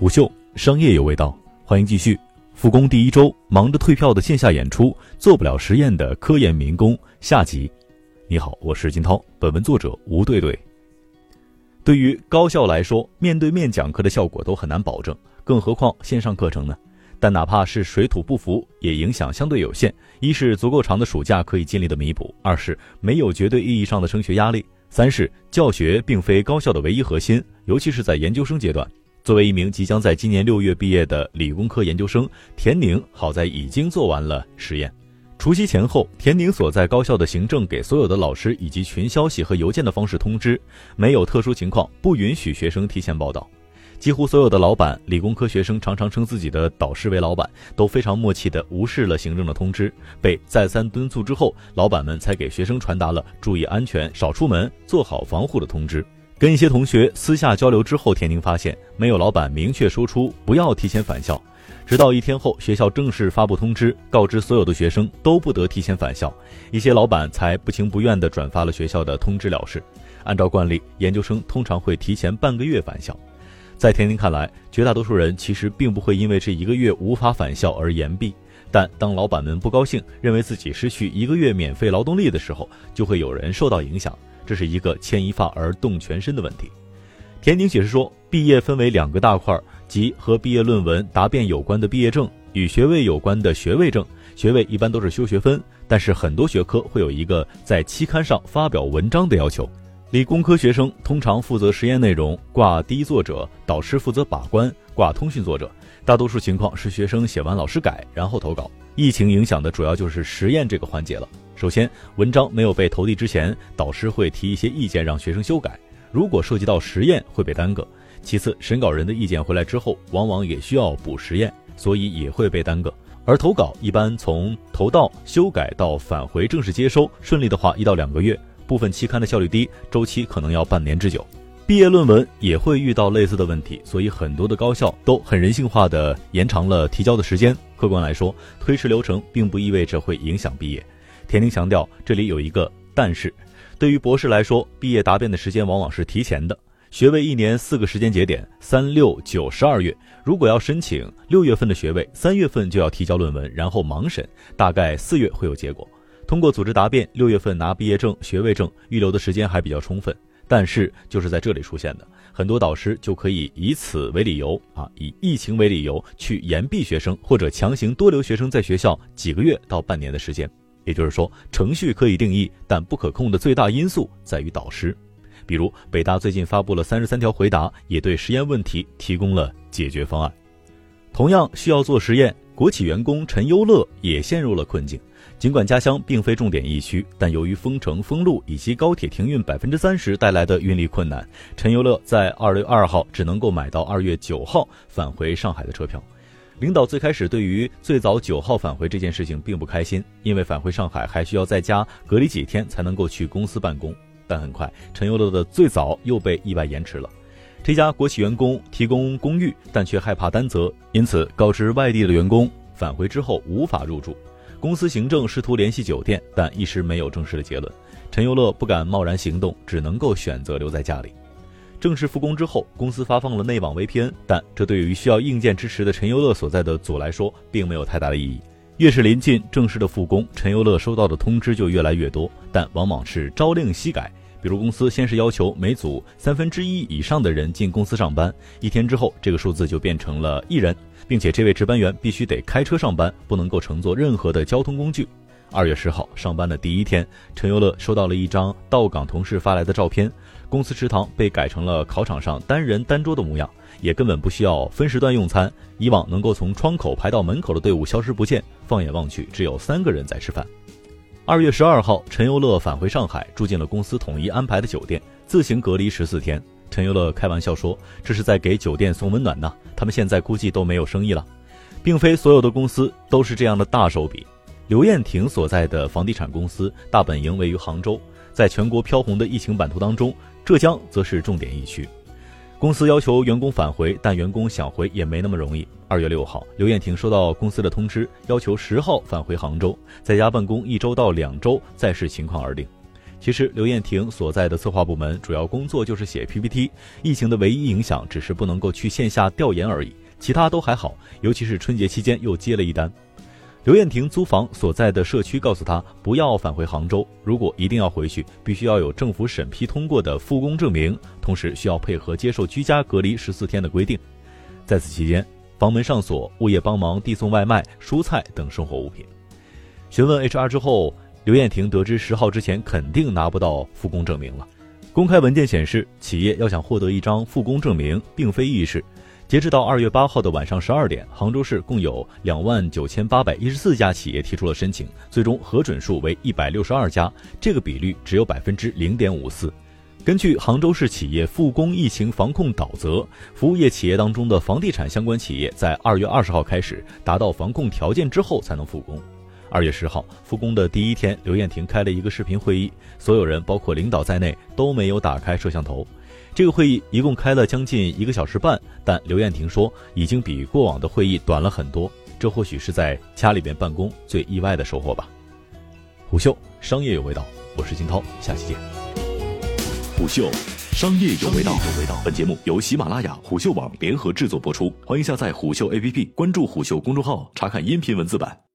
午秀商业有味道，欢迎继续。复工第一周，忙着退票的线下演出，做不了实验的科研民工下集。你好，我是金涛。本文作者吴对对。对于高校来说，面对面讲课的效果都很难保证，更何况线上课程呢？但哪怕是水土不服，也影响相对有限。一是足够长的暑假可以尽力的弥补；二是没有绝对意义上的升学压力；三是教学并非高校的唯一核心，尤其是在研究生阶段。作为一名即将在今年六月毕业的理工科研究生，田宁好在已经做完了实验。除夕前后，田宁所在高校的行政给所有的老师以及群消息和邮件的方式通知，没有特殊情况不允许学生提前报道。几乎所有的老板，理工科学生常常称自己的导师为老板，都非常默契地无视了行政的通知。被再三敦促之后，老板们才给学生传达了注意安全、少出门、做好防护的通知。跟一些同学私下交流之后，田宁发现没有老板明确说出不要提前返校。直到一天后，学校正式发布通知，告知所有的学生都不得提前返校，一些老板才不情不愿地转发了学校的通知了事。按照惯例，研究生通常会提前半个月返校。在田宁看来，绝大多数人其实并不会因为这一个月无法返校而延毕，但当老板们不高兴，认为自己失去一个月免费劳动力的时候，就会有人受到影响。这是一个牵一发而动全身的问题。田宁解释说，毕业分为两个大块，即和毕业论文答辩有关的毕业证，与学位有关的学位证。学位一般都是修学分，但是很多学科会有一个在期刊上发表文章的要求。理工科学生通常负责实验内容，挂第一作者，导师负责把关，挂通讯作者。大多数情况是学生写完老师改，然后投稿。疫情影响的主要就是实验这个环节了。首先，文章没有被投递之前，导师会提一些意见让学生修改。如果涉及到实验，会被耽搁。其次，审稿人的意见回来之后，往往也需要补实验，所以也会被耽搁。而投稿一般从投到修改到返回正式接收，顺利的话一到两个月。部分期刊的效率低，周期可能要半年之久。毕业论文也会遇到类似的问题，所以很多的高校都很人性化的延长了提交的时间。客观来说，推迟流程并不意味着会影响毕业。田宁强调，这里有一个但是，对于博士来说，毕业答辩的时间往往是提前的。学位一年四个时间节点，三六九十二月。如果要申请六月份的学位，三月份就要提交论文，然后盲审，大概四月会有结果。通过组织答辩，六月份拿毕业证、学位证，预留的时间还比较充分。但是就是在这里出现的，很多导师就可以以此为理由啊，以疫情为理由去延毕学生，或者强行多留学生在学校几个月到半年的时间。也就是说，程序可以定义，但不可控的最大因素在于导师。比如北大最近发布了三十三条回答，也对实验问题提供了解决方案。同样需要做实验，国企员工陈优乐也陷入了困境。尽管家乡并非重点疫区，但由于封城封路以及高铁停运百分之三十带来的运力困难，陈优乐在二月二号只能够买到二月九号返回上海的车票。领导最开始对于最早九号返回这件事情并不开心，因为返回上海还需要在家隔离几天才能够去公司办公。但很快，陈优乐的最早又被意外延迟了。这家国企员工提供公寓，但却害怕担责，因此告知外地的员工返回之后无法入住。公司行政试图联系酒店，但一时没有正式的结论。陈优乐不敢贸然行动，只能够选择留在家里。正式复工之后，公司发放了内网 VPN，但这对于需要硬件支持的陈优乐所在的组来说，并没有太大的意义。越是临近正式的复工，陈优乐收到的通知就越来越多，但往往是朝令夕改。比如公司先是要求每组三分之一以上的人进公司上班，一天之后，这个数字就变成了一人。并且这位值班员必须得开车上班，不能够乘坐任何的交通工具。二月十号上班的第一天，陈优乐收到了一张到岗同事发来的照片，公司食堂被改成了考场上单人单桌的模样，也根本不需要分时段用餐。以往能够从窗口排到门口的队伍消失不见，放眼望去，只有三个人在吃饭。二月十二号，陈优乐返回上海，住进了公司统一安排的酒店，自行隔离十四天。陈优乐开玩笑说：“这是在给酒店送温暖呢。”他们现在估计都没有生意了，并非所有的公司都是这样的大手笔。刘艳婷所在的房地产公司大本营位于杭州，在全国飘红的疫情版图当中，浙江则是重点疫区。公司要求员工返回，但员工想回也没那么容易。二月六号，刘艳婷收到公司的通知，要求十号返回杭州，在家办公一周到两周，再视情况而定。其实刘艳婷所在的策划部门主要工作就是写 PPT，疫情的唯一影响只是不能够去线下调研而已，其他都还好。尤其是春节期间又接了一单。刘艳婷租房所在的社区告诉她不要返回杭州，如果一定要回去，必须要有政府审批通过的复工证明，同时需要配合接受居家隔离十四天的规定。在此期间，房门上锁，物业帮忙递送外卖、蔬菜等生活物品。询问 HR 之后。刘艳婷得知十号之前肯定拿不到复工证明了。公开文件显示，企业要想获得一张复工证明，并非易事。截止到二月八号的晚上十二点，杭州市共有两万九千八百一十四家企业提出了申请，最终核准数为一百六十二家，这个比率只有百分之零点五四。根据杭州市企业复工疫情防控导则，服务业企业当中的房地产相关企业在二月二十号开始达到防控条件之后才能复工。二月十号复工的第一天，刘艳婷开了一个视频会议，所有人包括领导在内都没有打开摄像头。这个会议一共开了将近一个小时半，但刘艳婷说已经比过往的会议短了很多。这或许是在家里边办公最意外的收获吧。虎嗅商业有味道，我是金涛，下期见。虎嗅商业有味道，本节目由喜马拉雅、虎嗅网联合制作播出，欢迎下载虎嗅 APP，关注虎嗅公众号，查看音频文字版。